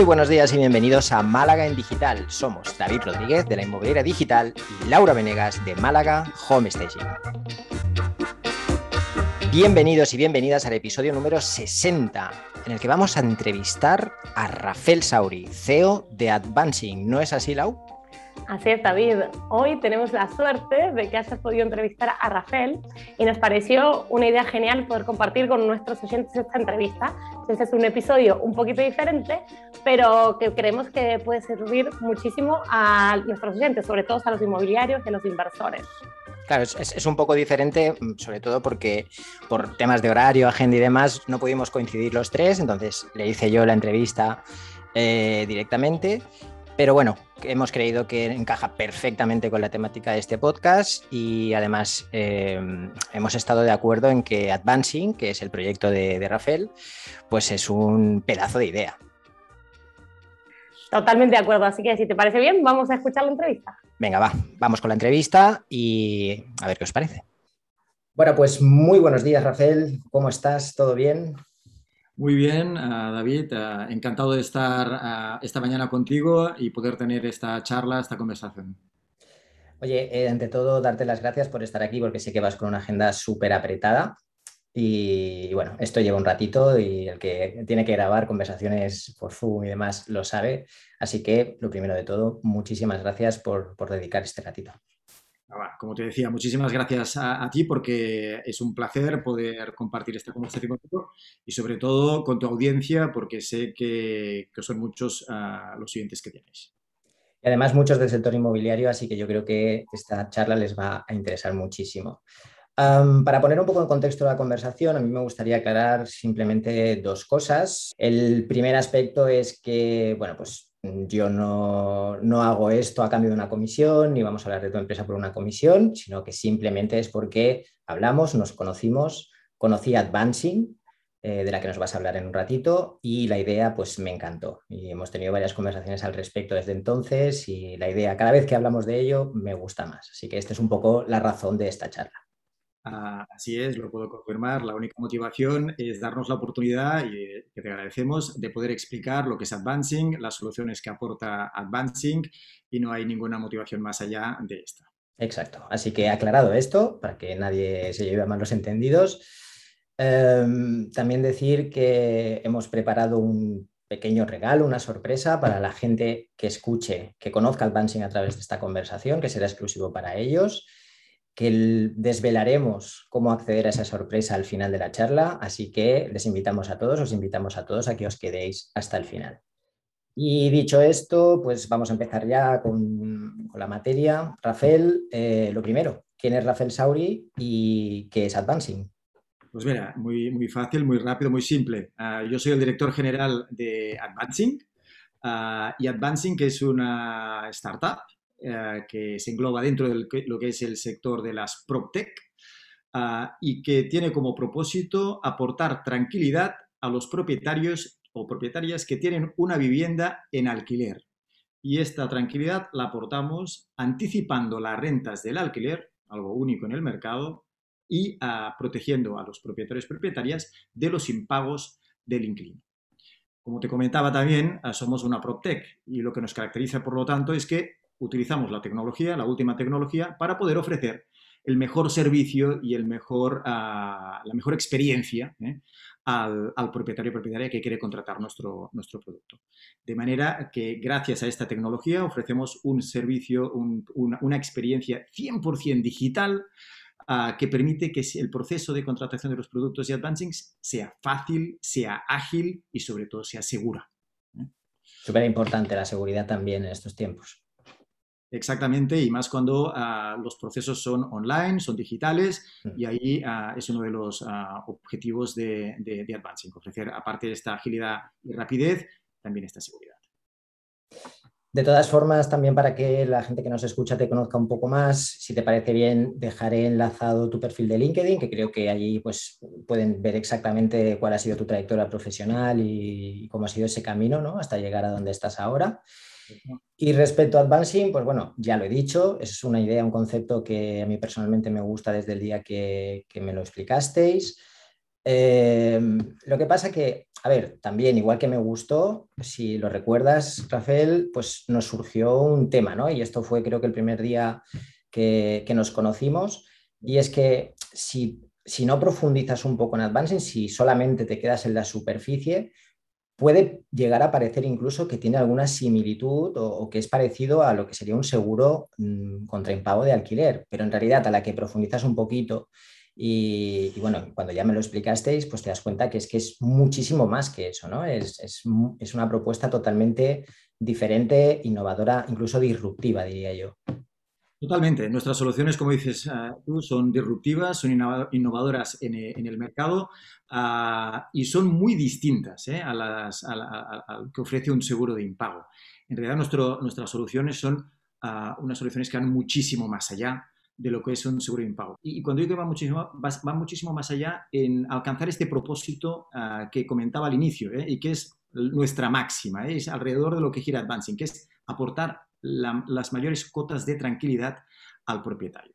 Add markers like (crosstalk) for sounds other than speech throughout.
Muy buenos días y bienvenidos a Málaga en Digital. Somos David Rodríguez de la Inmobiliaria Digital y Laura Venegas de Málaga Home Staging. Bienvenidos y bienvenidas al episodio número 60, en el que vamos a entrevistar a Rafael Sauri, CEO de Advancing. ¿No es así, Lau? Así es, David. Hoy tenemos la suerte de que hayas podido entrevistar a Rafael y nos pareció una idea genial poder compartir con nuestros oyentes esta entrevista. Este es un episodio un poquito diferente, pero que creemos que puede servir muchísimo a nuestros oyentes, sobre todo a los inmobiliarios y a los inversores. Claro, es, un poco diferente, mm, sobre todo porque por temas de horario, agenda y demás, no pudimos coincidir los tres, entonces le hice yo la entrevista eh, directamente pero bueno, hemos creído que encaja perfectamente con la temática de este podcast y además eh, hemos estado de acuerdo en que Advancing, que es el proyecto de, Rafael, pues es un pedazo de idea. Totalmente de acuerdo, así que si te parece bien, vamos a escuchar la entrevista. Venga, va, vamos con la entrevista y a ver qué os parece. Bueno, pues muy buenos días, Rafael. ¿Cómo estás? ¿Todo bien? Muy bien, ah, David, ah, encantado de estar ah, esta mañana contigo y poder tener esta charla, esta conversación. Oye, eh, ante todo, darte las gracias por estar aquí porque sé que vas con una agenda súper apretada y, bueno, esto lleva un ratito y el que tiene que grabar conversaciones por Zoom y demás lo sabe. Así que, lo primero de todo, muchísimas gracias por dedicar este ratito. Como te decía, muchísimas gracias a, ti porque es un placer poder compartir esta conversación contigo y sobre todo con tu audiencia porque sé que, son muchos ah, los siguientes que tienes. Y además muchos del sector inmobiliario, así que yo creo que esta charla les va a interesar muchísimo. para poner un poco en contexto la conversación, a mí me gustaría aclarar simplemente dos cosas. El primer aspecto es que, bueno, pues yo no, hago esto a cambio de una comisión, ni vamos a hablar de tu empresa por una comisión, sino que simplemente es porque hablamos, nos conocimos, conocí Advancing, eh, de la que nos vas a hablar en un ratito, y la idea pues me encantó. Y hemos tenido varias conversaciones al respecto desde entonces y la idea, cada vez que hablamos de ello, me gusta más. Así que esta es un poco la razón de esta charla. Ah, así es, lo puedo confirmar. La única motivación es darnos la oportunidad, y eh, que te agradecemos, de poder explicar lo que es Advancing, las soluciones que aporta Advancing, y no hay ninguna motivación más allá de esta. Exacto. Así que aclarado esto, para que nadie se lleve a malos entendidos, em, también decir que hemos preparado un pequeño regalo, una sorpresa para la gente que escuche, que conozca Advancing a través de esta conversación, que será exclusivo para ellos que desvelaremos cómo acceder a esa sorpresa al final de la charla, así que les invitamos a todos, os invitamos a todos a que os quedéis hasta el final. Y dicho esto, pues vamos a empezar ya con, la materia. Rafael, eh, lo primero, ¿quién es Rafael Sauri y qué es Advancing? Pues mira, muy, fácil, muy rápido, muy simple. Ah, yo soy el director general de Advancing ah, y Advancing es una startup eh, que se engloba dentro de lo que es el sector de las PropTech ah, y que tiene como propósito aportar tranquilidad a los propietarios o propietarias que tienen una vivienda en alquiler. Y esta tranquilidad la aportamos anticipando las rentas del alquiler, algo único en el mercado, y ah, protegiendo a los propietarios y propietarias de los impagos del inquilino. Como te comentaba también, ah, somos una PropTech y lo que nos caracteriza, por lo tanto, es que utilizamos la tecnología, la última tecnología, para poder ofrecer el mejor servicio y ah, la mejor experiencia ¿eh? al, propietario o propietaria que quiere contratar nuestro, nuestro producto. De manera que gracias a esta tecnología ofrecemos un servicio, una, experiencia 100% digital ah, que permite que el proceso de contratación de los productos y advancings sea fácil, sea ágil y sobre todo sea segura. ¿eh? Súper importante la seguridad también en estos tiempos. Exactamente, y más cuando ah, los procesos son online, son digitales, y ahí ah, es uno de los ah, objetivos de, de, Advancing, ofrecer, aparte de esta agilidad y rapidez, también esta seguridad. De todas formas, también para que la gente que nos escucha te conozca un poco más, si te parece bien, dejaré enlazado tu perfil de LinkedIn, que creo que allí pues, pueden ver exactamente cuál ha sido tu trayectoria profesional y, cómo ha sido ese camino ¿no? hasta llegar a donde estás ahora. Y respecto a Advancing, pues bueno, ya lo he dicho, es una idea, un concepto que a mí personalmente me gusta desde el día que, me lo explicasteis. Em, lo que pasa que, a ver, también, igual que me gustó, si lo recuerdas, Rafael, pues nos surgió un tema, ¿no? Y esto fue creo que el primer día que, nos conocimos, y es que si, si no profundizas un poco en Advancing, si solamente te quedas en la superficie, puede llegar a parecer incluso que tiene alguna similitud o, que es parecido a lo que sería un seguro mm, contra impago de alquiler, pero en realidad a la que profundizas un poquito y, bueno, cuando ya me lo explicasteis, pues te das cuenta que es que es muchísimo más que eso, ¿no? Es, es, es una propuesta totalmente diferente, innovadora, incluso disruptiva, diría yo. Totalmente. Nuestras soluciones, como dices ah, tú, son disruptivas, son innovadoras en, eh, el mercado ah, y son muy distintas eh, a las que ofrece un seguro de impago. En realidad, nuestras soluciones son ah, unas soluciones que van muchísimo más allá de lo que es un seguro de impago. Y, cuando digo que va muchísimo, va, muchísimo más allá en alcanzar este propósito que comentaba al inicio eh, y que es nuestra máxima, es alrededor de lo que gira Advancing, que es aportar las mayores cotas de tranquilidad al propietario.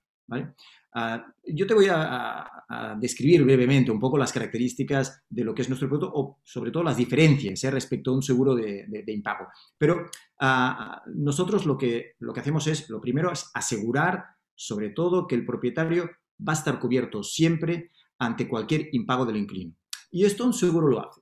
Ah, yo te voy a, describir brevemente un poco las características de lo que es nuestro producto o sobre todo las diferencias ¿eh? respecto a un seguro de, impago. Pero ah, nosotros lo que, lo que hacemos es, lo primero es asegurar sobre todo que el propietario va a estar cubierto siempre ante cualquier impago del inquilino. Y esto un seguro lo hace.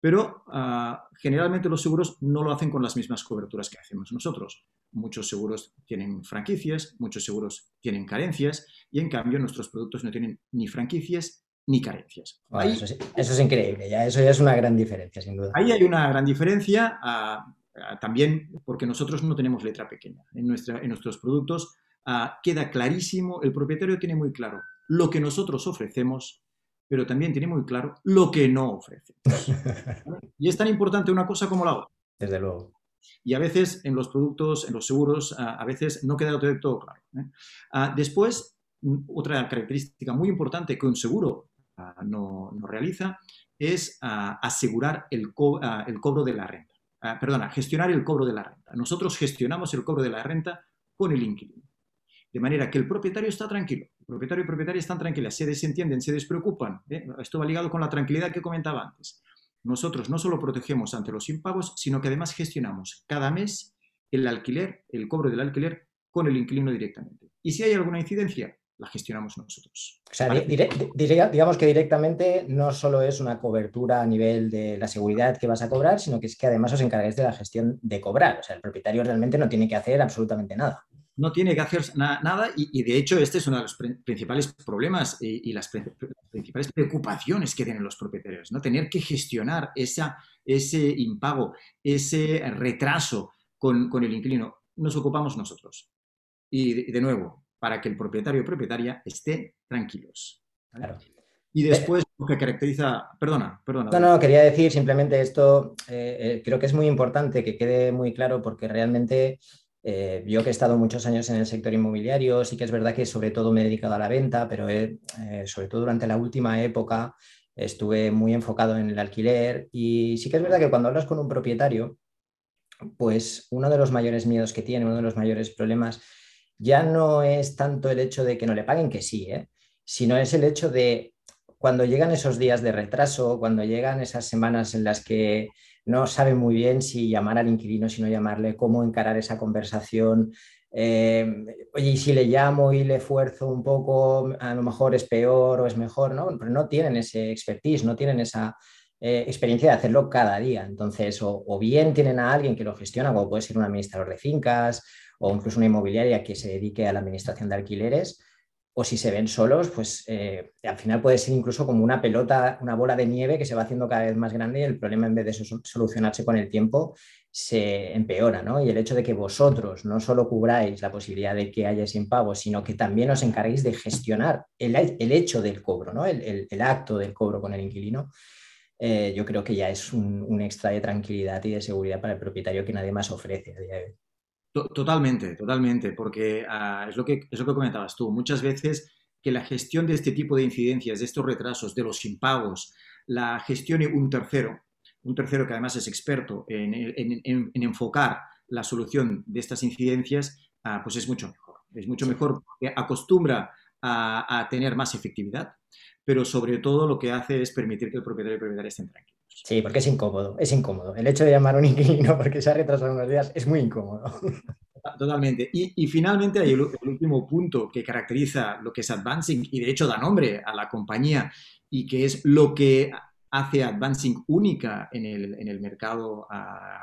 Pero ah, generalmente los seguros no lo hacen con las mismas coberturas que hacemos nosotros. Muchos seguros tienen franquicias, muchos seguros tienen carencias y en cambio nuestros productos no tienen ni franquicias ni carencias. eso, es, increíble, ya, eso ya es una gran diferencia, sin duda. Ahí hay una gran diferencia también porque nosotros no tenemos letra pequeña. En, nuestra, en nuestros productos queda clarísimo, el propietario tiene muy claro lo que nosotros ofrecemos pero también tiene muy claro lo que no ofrece. (laughs) y es tan importante una cosa como la otra. Desde luego. Y a veces en los productos, en los seguros, a veces no queda todo claro. ¿eh? Ah, después, otra característica muy importante que un seguro ah, no, realiza es ah, asegurar el, el, cobro de la renta. perdona, gestionar el cobro de la renta. Nosotros gestionamos el cobro de la renta con el inquilino. De manera que el propietario está tranquilo, el propietario y propietaria están tranquilas, se desentienden, se despreocupan. ¿eh? Esto va ligado con la tranquilidad que comentaba antes. Nosotros no solo protegemos ante los impagos, sino que además gestionamos cada mes el alquiler, el cobro del alquiler con el inquilino directamente. Y si hay alguna incidencia, la gestionamos nosotros. O sea, digamos que directamente no solo es una cobertura a nivel de la seguridad que vas a cobrar, sino que es que además os encargáis de la gestión de cobrar. O sea, el propietario realmente no tiene que hacer absolutamente nada no tiene que hacer nada y, de hecho este es uno de los principales problemas y, las principales preocupaciones que tienen los propietarios, ¿no? Tener que gestionar esa, ese impago, ese retraso con, el inquilino. Nos ocupamos nosotros. Y de, nuevo, para que el propietario o propietaria esté tranquilos. Y después lo que caracteriza, perdona, perdona. No, no, quería decir simplemente esto, eh, eh, creo que es muy importante que quede muy claro porque realmente eh, yo que he estado muchos años en el sector inmobiliario, sí que es verdad que sobre todo me he dedicado a la venta, pero eh, sobre todo durante la última época estuve muy enfocado en el alquiler y sí que es verdad que cuando hablas con un propietario, pues uno de los mayores miedos que tiene, uno de los mayores problemas, ya no es tanto el hecho de que no le paguen, que sí, ¿eh? sino es el hecho de cuando llegan esos días de retraso, cuando llegan esas semanas en las que no sabe muy bien si llamar al inquilino, si no llamarle, cómo encarar esa conversación. Eh, oye, y si le llamo y le esfuerzo un poco, a lo mejor es peor o es mejor, ¿no? Pero no tienen ese expertise, no tienen esa eh, experiencia de hacerlo cada día. Entonces, o, bien tienen a alguien que lo gestiona, como puede ser un administrador de fincas o incluso una inmobiliaria que se dedique a la administración de alquileres, o si se ven solos, pues eh, al final puede ser incluso como una pelota, una bola de nieve que se va haciendo cada vez más grande y el problema en vez de solucionarse con el tiempo se empeora, ¿no? Y el hecho de que vosotros no solo cubráis la posibilidad de que haya ese impago, sino que también os encarguéis de gestionar el, hecho del cobro, ¿no? El, acto del cobro con el inquilino, eh, yo creo que ya es un, extra de tranquilidad y de seguridad para el propietario que nadie más ofrece a día de hoy. Totalmente, totalmente, porque ah, es, lo que, es lo que comentabas tú. Muchas veces que la gestión de este tipo de incidencias, de estos retrasos, de los impagos, la gestione un tercero, un tercero que además es experto en, enfocar la solución de estas incidencias, ah, pues es mucho mejor. Es mucho mejor porque acostumbra a, tener más efectividad, pero sobre todo lo que hace es permitir que el propietario y el propietario estén tranquilos. Sí, porque es incómodo, es incómodo. El hecho de llamar a un inquilino (laughs) porque se ha retrasado unos días es muy incómodo. Totalmente. Y, finalmente hay el, último punto que caracteriza lo que es Advancing y de hecho da nombre a la compañía y que es lo que hace Advancing única en el, mercado,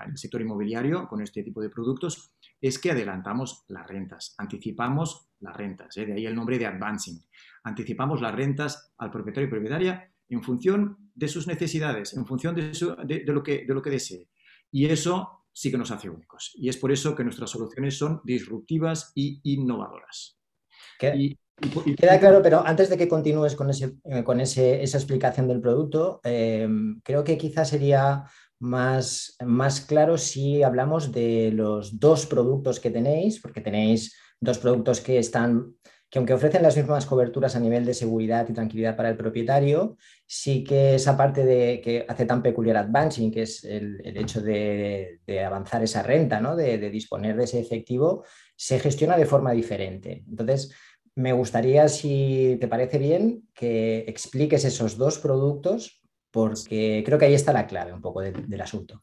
en el sector inmobiliario con este tipo de productos, es que adelantamos las rentas, anticipamos las rentas, ¿eh? de ahí el nombre de Advancing. Anticipamos las rentas al propietario y propietaria en función de sus necesidades, en función de, lo, que, de lo que desee. Y eso sí que nos hace únicos. Y es por eso que nuestras soluciones son disruptivas y innovadoras. Queda claro, pero antes de que continúes con, ese, eh, con ese, esa explicación del producto, eh, creo que quizás sería más, más claro si hablamos de los dos productos que tenéis, porque tenéis dos productos que están que aunque ofrecen las mismas coberturas a nivel de seguridad y tranquilidad para el propietario, sí que esa parte de, que hace tan peculiar Advancing, que es el, hecho de, avanzar esa renta, ¿no? de, disponer de ese efectivo, se gestiona de forma diferente. Entonces, me gustaría, si te parece bien, que expliques esos dos productos, porque creo que ahí está la clave un poco del asunto.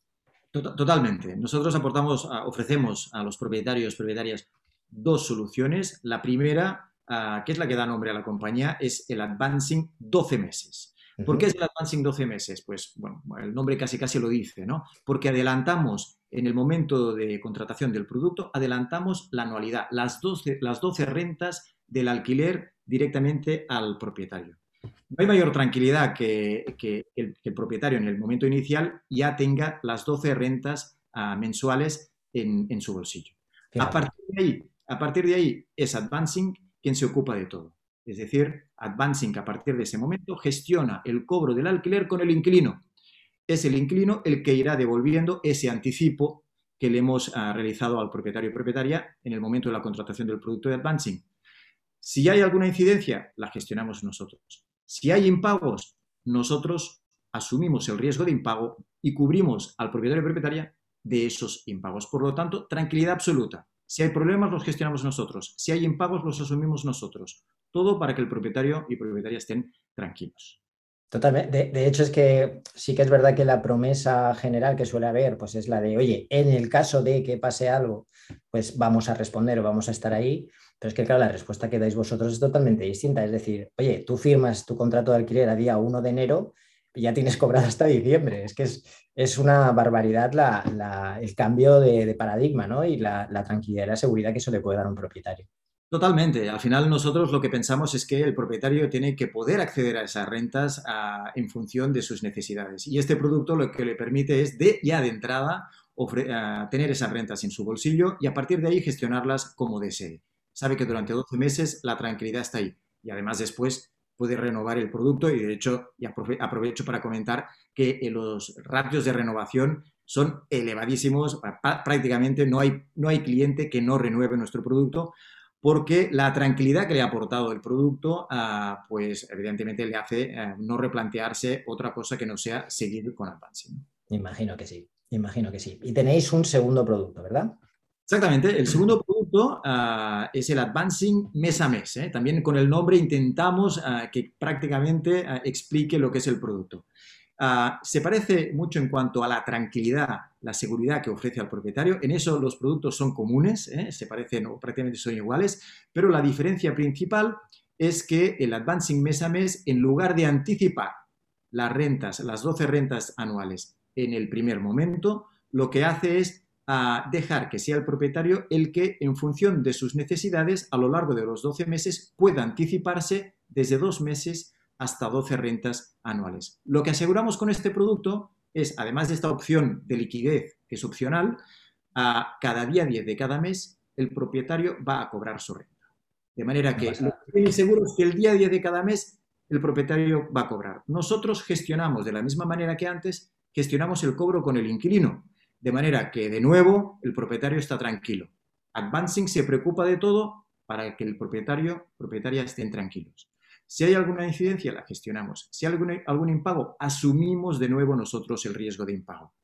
Totalmente. Nosotros aportamos, ofrecemos a los propietarios, propietarias, dos soluciones. La primera, ah, que es la que da nombre a la compañía, es el Advancing 12 meses. ¿Por qué es el Advancing 12 meses? Pues bueno, el nombre casi casi lo dice, ¿no? Porque adelantamos en el momento de contratación del producto, adelantamos la anualidad, las 12, las 12 rentas del alquiler directamente al propietario. No hay mayor tranquilidad que, el, propietario en el momento inicial ya tenga las 12 rentas ah, mensuales en, su bolsillo. A partir, de ahí, a partir de ahí es Advancing quien se ocupa de todo. Es decir, Advancing a partir de ese momento gestiona el cobro del alquiler con el inquilino. Es el inquilino el que irá devolviendo ese anticipo que le hemos ah, realizado al propietario y propietaria en el momento de la contratación del producto de Advancing. Si hay alguna incidencia, la gestionamos nosotros. Si hay impagos, nosotros asumimos el riesgo de impago y cubrimos al propietario y propietaria de esos impagos. Por lo tanto, tranquilidad absoluta. Si hay problemas, los gestionamos nosotros. Si hay impagos, los asumimos nosotros. Todo para que el propietario y propietaria estén tranquilos. Totalmente. De, hecho, es que sí que es verdad que la promesa general que suele haber, pues es la de, oye, en el caso de que pase algo, pues vamos a responder o vamos a estar ahí. Pero es que, claro, la respuesta que dais vosotros es totalmente distinta. Es decir, oye, tú firmas tu contrato de alquiler a día 1 de enero ya tienes cobrado hasta diciembre. Es que es, es una barbaridad el cambio de, paradigma ¿no? y la, tranquilidad y la seguridad que eso le puede dar a un propietario. Totalmente. Al final nosotros lo que pensamos es que el propietario tiene que poder acceder a esas rentas en función de sus necesidades. Y este producto lo que le permite es de ya de entrada tener esas rentas en su bolsillo y a partir de ahí gestionarlas como desee sabe que durante 12 meses la tranquilidad está ahí. Y además después puede renovar el producto y de hecho, y aprovecho para comentar que eh, los ratios de renovación son elevadísimos, prácticamente no hay, no hay cliente que no renueve nuestro producto porque la tranquilidad que le ha aportado el producto, ah, pues evidentemente le hace eh, no replantearse otra cosa que no sea seguir con Advancing. Imagino que sí, imagino que sí. Y tenéis un segundo producto, ¿verdad? Exactamente. El segundo producto ah, es el Advancing mes a mes. ¿eh? También con el nombre intentamos ah, que prácticamente ah, explique lo que es el producto. se parece mucho en cuanto a la tranquilidad, la seguridad que ofrece al propietario. En eso los productos son comunes, ¿eh? se parecen o prácticamente son iguales, pero la diferencia principal es que el Advancing mes a mes, en lugar de anticipar las rentas, las 12 rentas anuales en el primer momento, lo que hace es a dejar que sea el propietario el que, en función de sus necesidades, a lo largo de los 12 meses pueda anticiparse desde dos meses hasta 12 rentas anuales. Lo que aseguramos con este producto es, además de esta opción de liquidez, que es opcional, a cada día 10 de cada mes el propietario va a cobrar su renta. De manera que lo que seguro es que el día 10 de cada mes el propietario va a cobrar. Nosotros gestionamos de la misma manera que antes, gestionamos el cobro con el inquilino. De manera que, de nuevo, el propietario está tranquilo. Advancing se preocupa de todo para que el propietario, propietaria estén tranquilos. Si hay alguna incidencia, la gestionamos. Si hay algún, algún impago, asumimos de nuevo nosotros el riesgo de impago.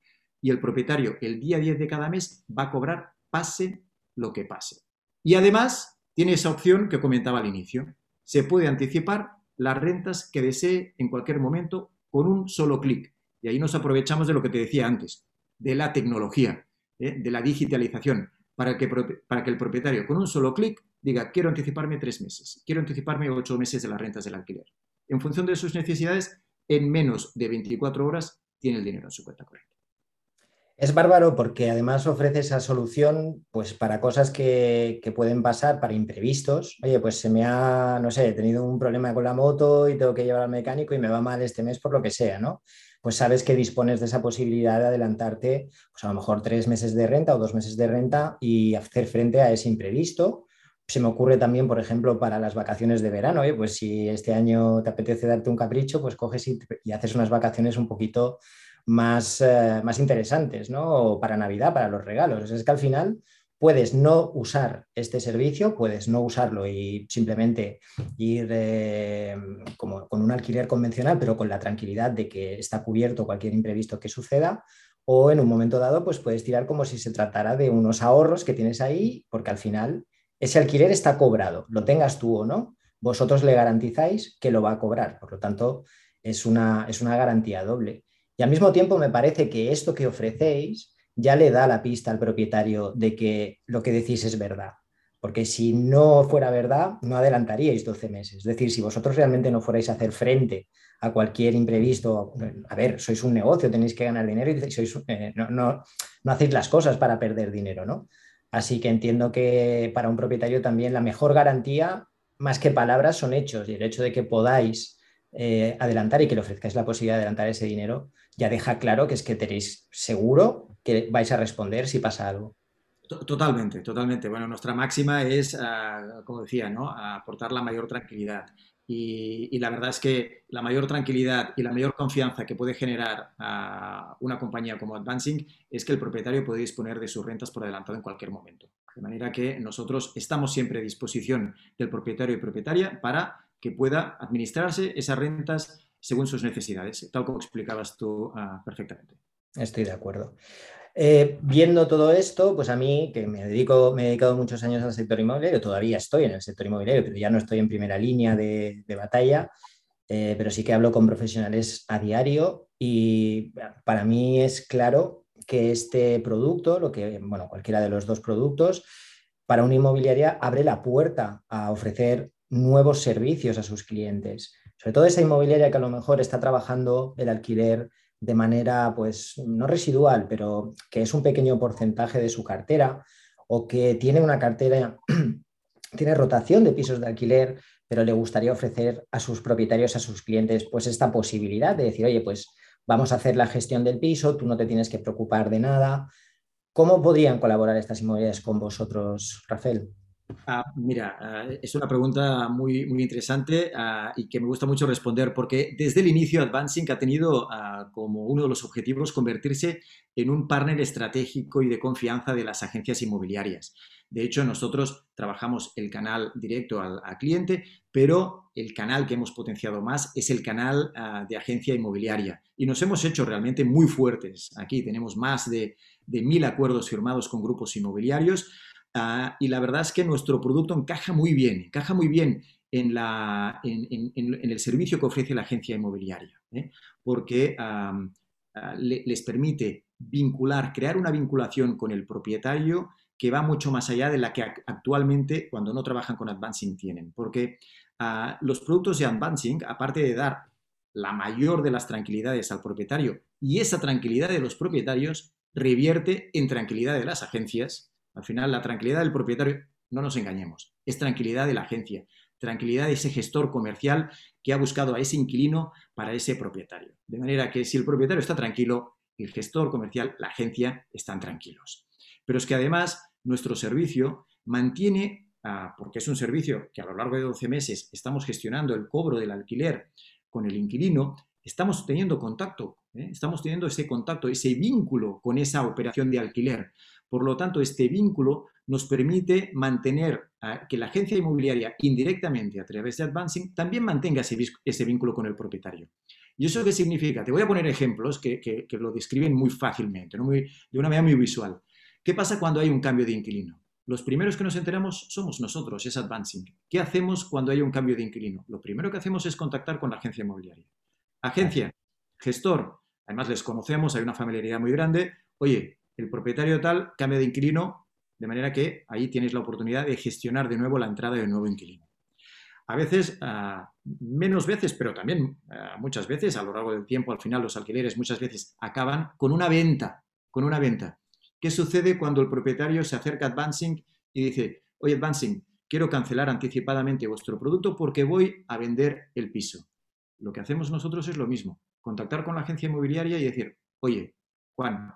Y el propietario, el día 10 de cada mes, va a cobrar pase lo que pase. Y además, tiene esa opción que comentaba al inicio. se puede anticipar las rentas que desee en cualquier momento con un solo clic. Y ahí nos aprovechamos de lo que te decía antes, de la tecnología, ¿eh? de la digitalización, para que, para que el propietario con un solo clic diga, quiero anticiparme tres meses, quiero anticiparme ocho meses de las rentas del alquiler. En función de sus necesidades, en menos de 24 horas tiene el dinero en su cuenta corriente. Es bárbaro porque además ofrece esa solución pues, para cosas que, pueden pasar, para imprevistos. Oye, pues se me ha, no sé, he tenido un problema con la moto y tengo que llevar al mecánico y me va mal este mes por lo que sea, ¿no? Pues sabes que dispones de esa posibilidad de adelantarte, pues a lo mejor tres meses de renta o dos meses de renta y hacer frente a ese imprevisto. Se me ocurre también, por ejemplo, para las vacaciones de verano, pues si este año te apetece darte un capricho, pues coges y haces unas vacaciones un poquito más, eh, más interesantes, ¿no? para Navidad, para los regalos. Es que al final puedes no usar este servicio, puedes no usarlo y simplemente ir eh, como con un alquiler convencional, pero con la tranquilidad de que está cubierto cualquier imprevisto que suceda. O en un momento dado, pues puedes tirar como si se tratara de unos ahorros que tienes ahí, porque al final ese alquiler está cobrado, lo tengas tú o no, vosotros le garantizáis que lo va a cobrar. Por lo tanto, es una, es una garantía doble. Y al mismo tiempo me parece que esto que ofrecéis ya le da la pista al propietario de que lo que decís es verdad. Porque si no fuera verdad, no adelantaríais 12 meses. Es decir, si vosotros realmente no fuerais a hacer frente a cualquier imprevisto, a ver, sois un negocio, tenéis que ganar dinero y sois, eh, no, no, no hacéis las cosas para perder dinero, ¿no? Así que entiendo que para un propietario también la mejor garantía, más que palabras, son hechos. Y el hecho de que podáis eh, adelantar y que le ofrezcáis la posibilidad de adelantar ese dinero, ya deja claro que es que tenéis seguro que vais a responder si pasa algo. Totalmente, totalmente. Bueno, nuestra máxima es, ah, como decía, ¿no? aportar la mayor tranquilidad. Y, la verdad es que la mayor tranquilidad y la mayor confianza que puede generar a una compañía como Advancing es que el propietario puede disponer de sus rentas por adelantado en cualquier momento. De manera que nosotros estamos siempre a disposición del propietario y propietaria para que pueda administrarse esas rentas según sus necesidades, tal como explicabas tú ah, perfectamente. Estoy de acuerdo. Eh, viendo todo esto, pues a mí, que me, dedico, me he dedicado muchos años al sector inmobiliario, todavía estoy en el sector inmobiliario, pero ya no estoy en primera línea de, batalla, eh, pero sí que hablo con profesionales a diario y para mí es claro que este producto, lo que, bueno, cualquiera de los dos productos, para una inmobiliaria abre la puerta a ofrecer nuevos servicios a sus clientes. Sobre todo esa inmobiliaria que a lo mejor está trabajando el alquiler de manera, pues, no residual, pero que es un pequeño porcentaje de su cartera o que tiene una cartera, (clears throat) tiene rotación de pisos de alquiler, pero le gustaría ofrecer a sus propietarios, a sus clientes, pues esta posibilidad de decir, oye, pues vamos a hacer la gestión del piso, tú no te tienes que preocupar de nada. ¿Cómo podrían colaborar estas inmobiliarias con vosotros, Rafael? Ah, mira, ah, es una pregunta muy, muy interesante ah, y que me gusta mucho responder porque desde el inicio Advancing ha tenido como uno de los objetivos convertirse en un partner estratégico y de confianza de las agencias inmobiliarias. De hecho, nosotros trabajamos el canal directo al, cliente, pero el canal que hemos potenciado más es el canal de agencia inmobiliaria. Y nos hemos hecho realmente muy fuertes. Aquí tenemos más de, de mil acuerdos firmados con grupos inmobiliarios Ah, y la verdad es que nuestro producto encaja muy bien, encaja muy bien en, la, en, el servicio que ofrece la agencia inmobiliaria, ¿eh? porque ah, les permite vincular, crear una vinculación con el propietario que va mucho más allá de la que actualmente cuando no trabajan con Advancing tienen, porque ah, los productos de Advancing, aparte de dar la mayor de las tranquilidades al propietario y esa tranquilidad de los propietarios revierte en tranquilidad de las agencias al final, la tranquilidad del propietario, no nos engañemos, es tranquilidad de la agencia, tranquilidad de ese gestor comercial que ha buscado a ese inquilino para ese propietario. De manera que si el propietario está tranquilo, el gestor comercial, la agencia, están tranquilos. Pero es que además nuestro servicio mantiene, ah, porque es un servicio que a lo largo de 12 meses estamos gestionando el cobro del alquiler con el inquilino, estamos teniendo contacto, ¿eh? estamos teniendo ese contacto, ese vínculo con esa operación de alquiler. Por lo tanto, este vínculo nos permite mantener que la agencia inmobiliaria indirectamente a través de Advancing también mantenga ese, vínculo con el propietario. ¿Y eso qué significa? Te voy a poner ejemplos que, lo describen muy fácilmente, de una manera muy visual. ¿Qué pasa cuando hay un cambio de inquilino? los primeros que nos enteramos somos nosotros, es Advancing. ¿Qué hacemos cuando hay un cambio de inquilino? Lo primero que hacemos es contactar con la agencia inmobiliaria. Agencia, gestor, además les conocemos, hay una familiaridad muy grande. Oye, el propietario tal cambia de inquilino, de manera que ahí tienes la oportunidad de gestionar de nuevo la entrada de nuevo inquilino. A veces, ah, menos veces, pero también ah, muchas veces, a lo largo del tiempo, al final los alquileres muchas veces acaban con una venta, con una venta. ¿Qué sucede cuando el propietario se acerca a Advancing y dice, oye Advancing, quiero cancelar anticipadamente vuestro producto porque voy a vender el piso? Lo que hacemos nosotros es lo mismo, contactar con la agencia inmobiliaria y decir, oye, Juan,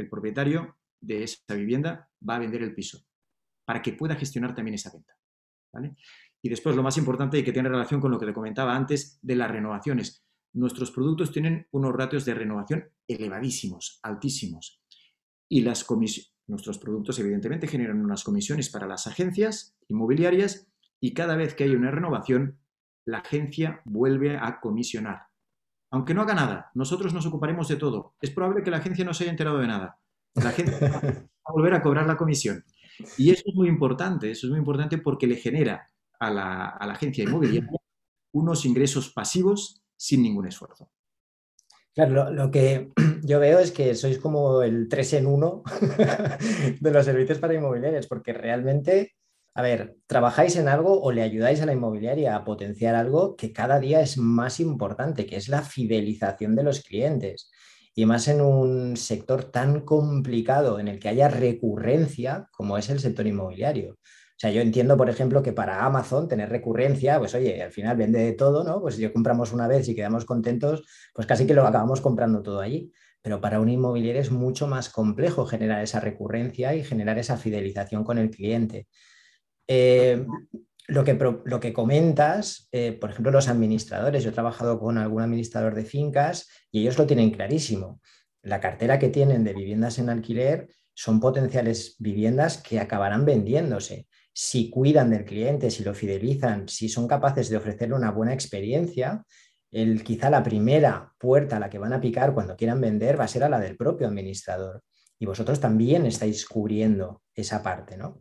el propietario de esa vivienda va a vender el piso, para que pueda gestionar también esa venta. Y después, lo más importante y que tiene relación con lo que te comentaba antes de las renovaciones. Nuestros productos tienen unos ratios de renovación elevadísimos, altísimos. Y las nuestros productos, evidentemente, generan unas comisiones para las agencias inmobiliarias y cada vez que hay una renovación, la agencia vuelve a comisionar. Aunque no haga nada, nosotros nos ocuparemos de todo. Es probable que la agencia no se haya enterado de nada. La agencia (laughs) va a volver a cobrar la comisión. Y eso es muy importante, eso es muy importante porque le genera a la, agencia inmobiliaria unos ingresos pasivos sin ningún esfuerzo. Claro, lo, que (clears throat) yo veo es que sois como el 3 en 1 (laughs) de los servicios para inmobiliarios, porque realmente, a ver, trabajáis en algo o le ayudáis a la inmobiliaria a potenciar algo que cada día es más importante, que es la fidelización de los clientes. Y más en un sector tan complicado en el que haya recurrencia como es el sector inmobiliario. O sea, yo entiendo, por ejemplo, que para Amazon tener recurrencia, pues oye, al final vende de todo, ¿no? Pues si yo compramos una vez y quedamos contentos, pues casi que lo acabamos comprando todo allí. Pero para un inmobiliario es mucho más complejo generar esa recurrencia y generar esa fidelización con el cliente. Eh, lo, que, lo que comentas, eh, por ejemplo, los administradores, yo he trabajado con algún administrador de fincas y ellos lo tienen clarísimo. La cartera que tienen de viviendas en alquiler son potenciales viviendas que acabarán vendiéndose si cuidan del cliente, si lo fidelizan, si son capaces de ofrecerle una buena experiencia, el, quizá la primera puerta a la que van a picar cuando quieran vender va a ser a la del propio administrador. Y vosotros también estáis cubriendo esa parte, ¿no?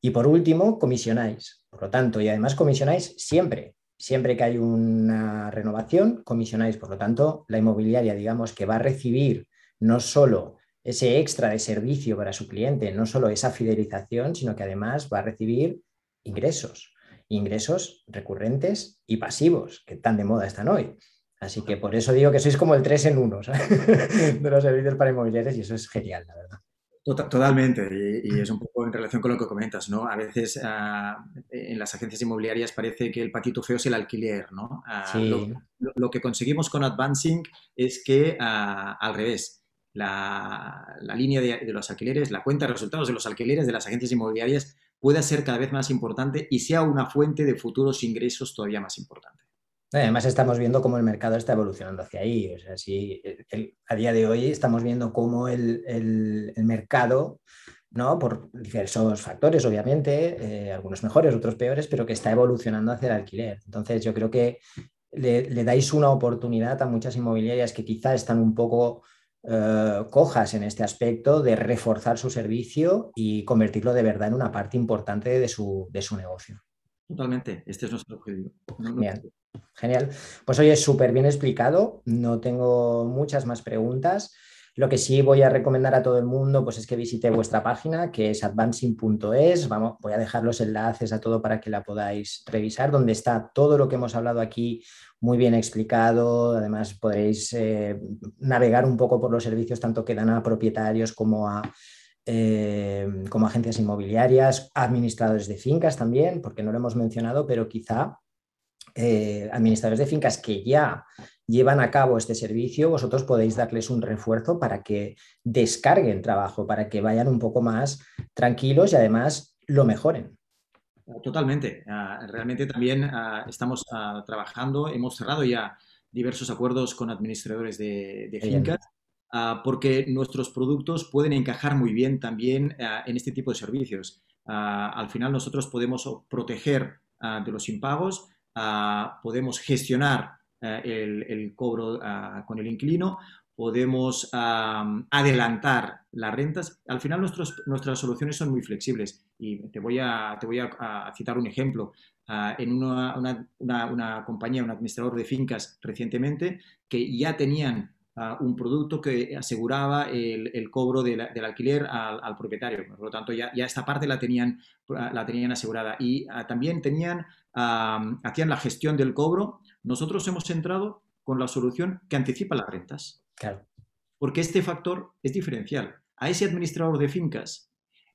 Y por último, comisionáis. Por lo tanto, y además comisionáis siempre. Siempre que hay una renovación, comisionáis. Por lo tanto, la inmobiliaria, digamos, que va a recibir no solo ese extra de servicio para su cliente, no solo esa fidelización, sino que además va a recibir ingresos, ingresos recurrentes y pasivos, que tan de moda están hoy. Así que por eso digo que sois como el 3 en 1 (laughs) de los servicios para inmobiliarios y eso es genial, la verdad. Tota-, totalmente, y, es un poco en relación con lo que comentas, ¿no? A veces ah, en las agencias inmobiliarias parece que el patito feo es el alquiler, ¿no? Ah, lo, que conseguimos con Advancing es que, ah, al revés, la, línea de, los alquileres, la cuenta de resultados de los alquileres de las agencias inmobiliarias pueda ser cada vez más importante y sea una fuente de futuros ingresos todavía más importante. Además, estamos viendo cómo el mercado está evolucionando hacia ahí. O sea, si a día de hoy estamos viendo cómo el, mercado, ¿no? por diversos factores, obviamente, eh, algunos mejores, otros peores, pero que está evolucionando hacia el alquiler. Entonces, yo creo que le, dais una oportunidad a muchas inmobiliarias que quizá están un poco eh, cojas en este aspecto de reforzar su servicio y convertirlo de verdad en una parte importante de su, negocio. Totalmente, este es nuestro objetivo. genial. Pues hoy es súper bien explicado, no tengo muchas más preguntas. Lo que sí voy a recomendar a todo el mundo pues es que visite vuestra página, que es advancing.es. Vamos, voy a dejar los enlaces a todo para que la podáis revisar, donde está todo lo que hemos hablado aquí muy bien explicado. Además, podréis eh, navegar un poco por los servicios tanto que dan a propietarios como a, eh, como agencias inmobiliarias, administradores de fincas también, porque no lo hemos mencionado, pero quizá eh, administradores de fincas que ya llevan a cabo este servicio, vosotros podéis darles un refuerzo para que descarguen trabajo, para que vayan un poco más tranquilos y además lo mejoren. Totalmente. Ah, realmente también ah, estamos ah, trabajando, hemos cerrado ya diversos acuerdos con administradores de, fincas, porque nuestros productos pueden encajar muy bien también en este tipo de servicios. al final nosotros podemos proteger de los impagos, podemos gestionar el, cobro con el inquilino, podemos adelantar las rentas. Al final nuestras soluciones son muy flexibles y te voy a, te voy a, citar un ejemplo. Ah, en una, compañía, un administrador de fincas recientemente, que ya tenían ah, un producto que aseguraba el, cobro del alquiler al, propietario. Por lo tanto, ya, ya, esta parte la tenían, la tenían asegurada. Y ah, también tenían, hacían la gestión del cobro. Nosotros hemos entrado con la solución que anticipa las rentas. Claro. Porque este factor es diferencial. A ese administrador de fincas,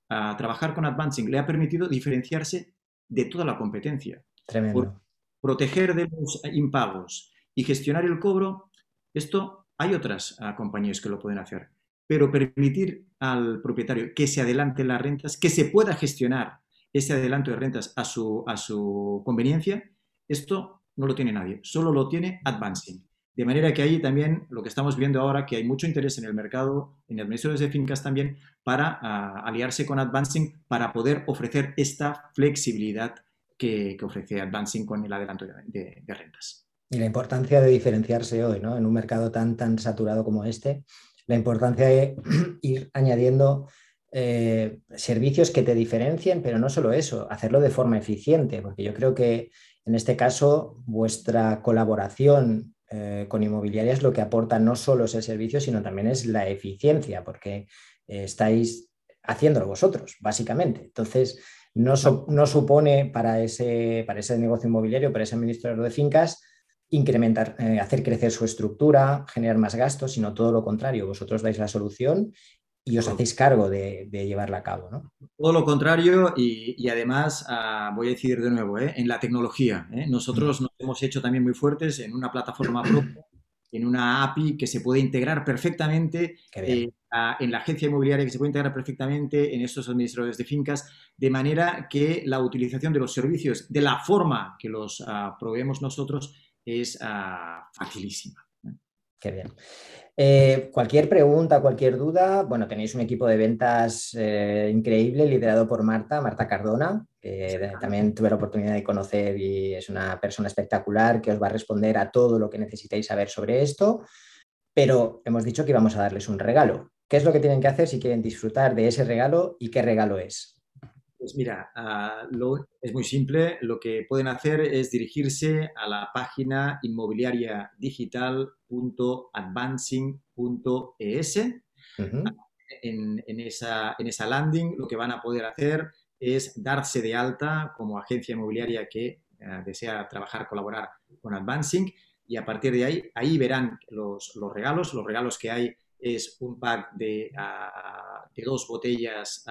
a trabajar con Advancing le ha permitido diferenciarse de toda la competencia. Tremendo. proteger de los impagos y gestionar el cobro, esto hay otras ah, compañías que lo pueden hacer. Pero permitir al propietario que se adelante las rentas, que se pueda gestionar ese adelanto de rentas a su, a su conveniencia, esto no lo tiene nadie, solo lo tiene Advancing. De manera que ahí también lo que estamos viendo ahora, que hay mucho interés en el mercado, en administradores de fincas también, para ah, aliarse con Advancing para poder ofrecer esta flexibilidad que, ofrece Advancing con el adelanto de, rentas. Y la importancia de diferenciarse hoy, ¿no? En un mercado tan, tan saturado como este, la importancia de (clears throat) ir añadiendo eh, servicios que te diferencien, pero no solo eso, hacerlo de forma eficiente, porque yo creo que en este caso vuestra colaboración eh, con inmobiliarias lo que aporta no solo es el servicio, sino también es la eficiencia, porque eh, estáis haciéndolo vosotros, básicamente. Entonces, no, no supone para ese, para ese negocio inmobiliario, para ese administrador de fincas, incrementar, eh, hacer crecer su estructura, generar más gastos, sino todo lo contrario. Vosotros dais la solución y os hacéis cargo de, llevarla a cabo, ¿no? Todo lo contrario y, además, ah, voy a decir de nuevo, ¿eh? en la tecnología. ¿eh? Nosotros nos hemos hecho también muy fuertes en una plataforma propia, en una API que se puede integrar perfectamente eh, en la agencia inmobiliaria, que se puede integrar perfectamente en estos administradores de fincas, de manera que la utilización de los servicios de la forma que los uh, proveemos nosotros es ah, facilísima. Qué bien. Eh, cualquier pregunta, cualquier duda, bueno, tenéis un equipo de ventas eh, increíble liderado por Marta, Marta Cardona, que también tuve la oportunidad de conocer y es una persona espectacular que os va a responder a todo lo que necesitéis saber sobre esto. Pero hemos dicho que íbamos a darles un regalo. ¿Qué es lo que tienen que hacer si quieren disfrutar de ese regalo y qué regalo es? Pues mira, ah, es muy simple. Lo que pueden hacer es dirigirse a la página inmobiliariadigital.advancing.es. en, en, esa, en esa landing lo que van a poder hacer es darse de alta como agencia inmobiliaria que eh, desea trabajar, colaborar con Advancing y a partir de ahí, ahí verán los, los regalos. Los regalos que hay es un pack de, ah, de dos botellas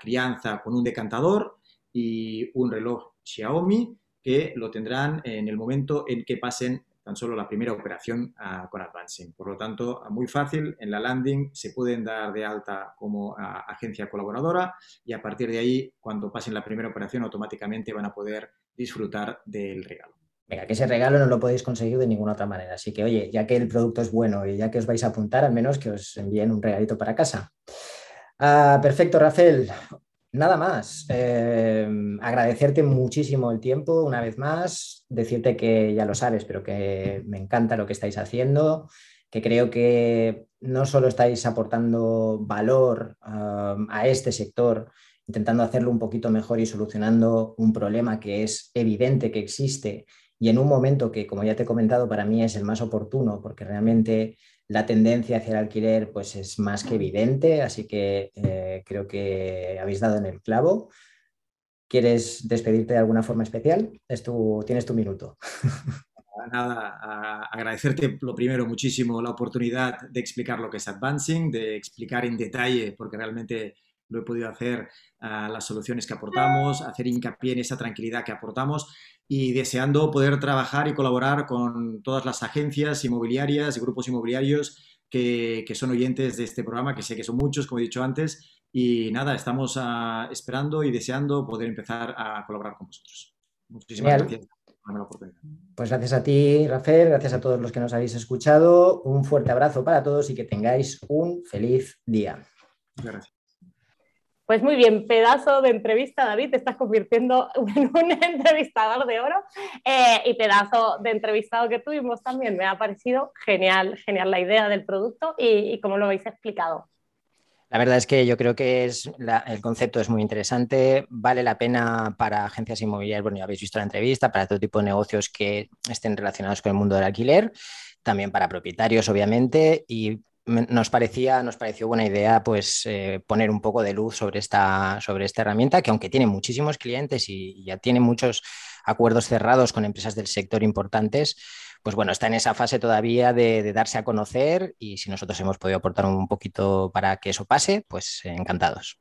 crianza con un decantador y un reloj Xiaomi que lo tendrán en el momento en que pasen tan solo la primera operación con Advancing. Por lo tanto, muy fácil, en la landing se pueden dar de alta como agencia colaboradora y a partir de ahí, cuando pasen la primera operación, automáticamente van a poder disfrutar del regalo. Venga, que ese regalo no lo podéis conseguir de ninguna otra manera. Así que, oye, ya que el producto es bueno y ya que os vais a apuntar, al menos que os envíen un regalito para casa. Ah, perfecto, Rafael. Nada más. Eh, agradecerte muchísimo el tiempo una vez más, decirte que ya lo sabes, pero que me encanta lo que estáis haciendo, que creo que no solo estáis aportando valor ah, a este sector, intentando hacerlo un poquito mejor y solucionando un problema que es evidente que existe y en un momento que, como ya te he comentado, para mí es el más oportuno, porque realmente la tendencia hacia el alquiler pues, es más que evidente, así que eh, creo que habéis dado en el clavo. ¿Quieres despedirte de alguna forma especial? Es tienes tu minuto. (laughs) Nada, agradecerte lo primero muchísimo la oportunidad de explicar lo que es Advancing, de explicar en detalle, porque realmente lo he podido hacer, las soluciones que aportamos, hacer hincapié en esa tranquilidad que aportamos y deseando poder trabajar y colaborar con todas las agencias inmobiliarias y grupos inmobiliarios que, son oyentes de este programa, que sé que son muchos, como he dicho antes. Y nada, estamos ah, esperando y deseando poder empezar a colaborar con vosotros. Muchísimas gracias. Pues gracias a ti, Rafael, gracias a todos los que nos habéis escuchado. Un fuerte abrazo para todos y que tengáis un feliz día. Gracias. Pues muy bien, pedazo de entrevista, David, te estás convirtiendo (laughs) en un entrevistador de oro eh, y pedazo de entrevistado que tuvimos también. Me ha parecido genial, genial la idea del producto y, cómo lo habéis explicado. La verdad es que yo creo que es el concepto es muy interesante, vale la pena para agencias inmobiliarias, bueno, ya habéis visto la entrevista, para todo tipo de negocios que estén relacionados con el mundo del alquiler, también para propietarios, obviamente, y nos parecía, nos pareció buena idea pues eh, poner un poco de luz sobre esta, sobre esta herramienta que aunque tiene muchísimos clientes y ya tiene muchos acuerdos cerrados con empresas del sector importantes, pues bueno, está en esa fase todavía de, darse a conocer y si nosotros hemos podido aportar un poquito para que eso pase, pues encantados.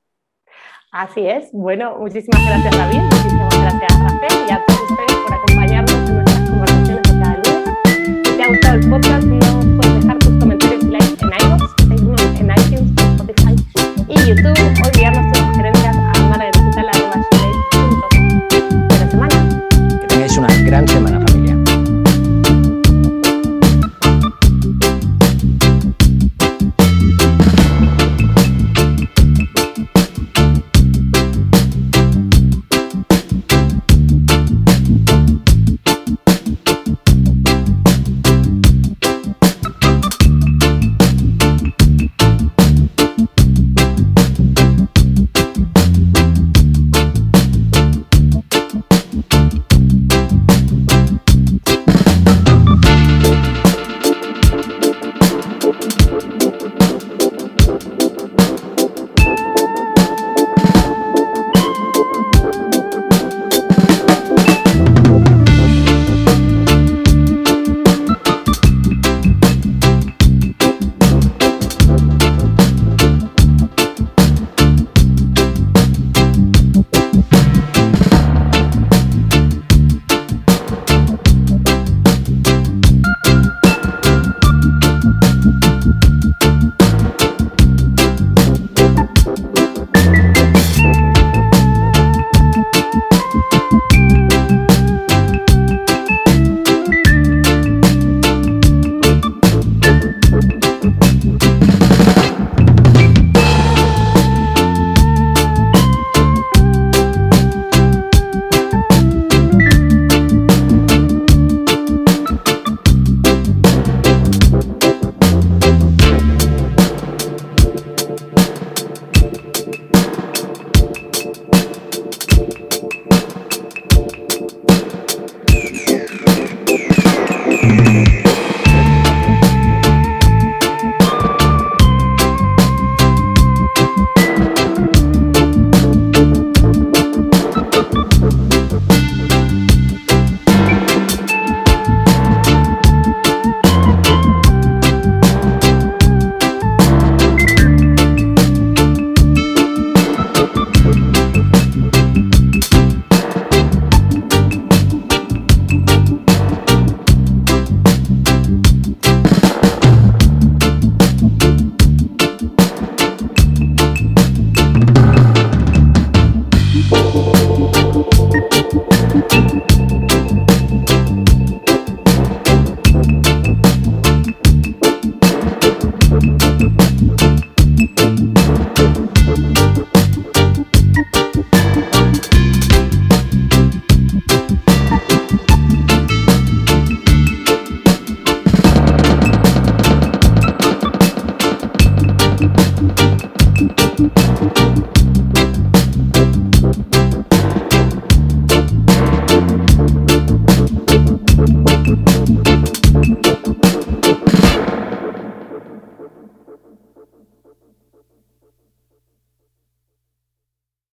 Así es. Bueno, muchísimas gracias David, muchísimas gracias Rafael y a todos ustedes por acompañarnos en nuestras conversaciones de cada lunes. Si te ha gustado el podcast, no y YouTube o enviarnos tus sugerencias a maradigital.com. Buena semana. Que tengáis una gran semana,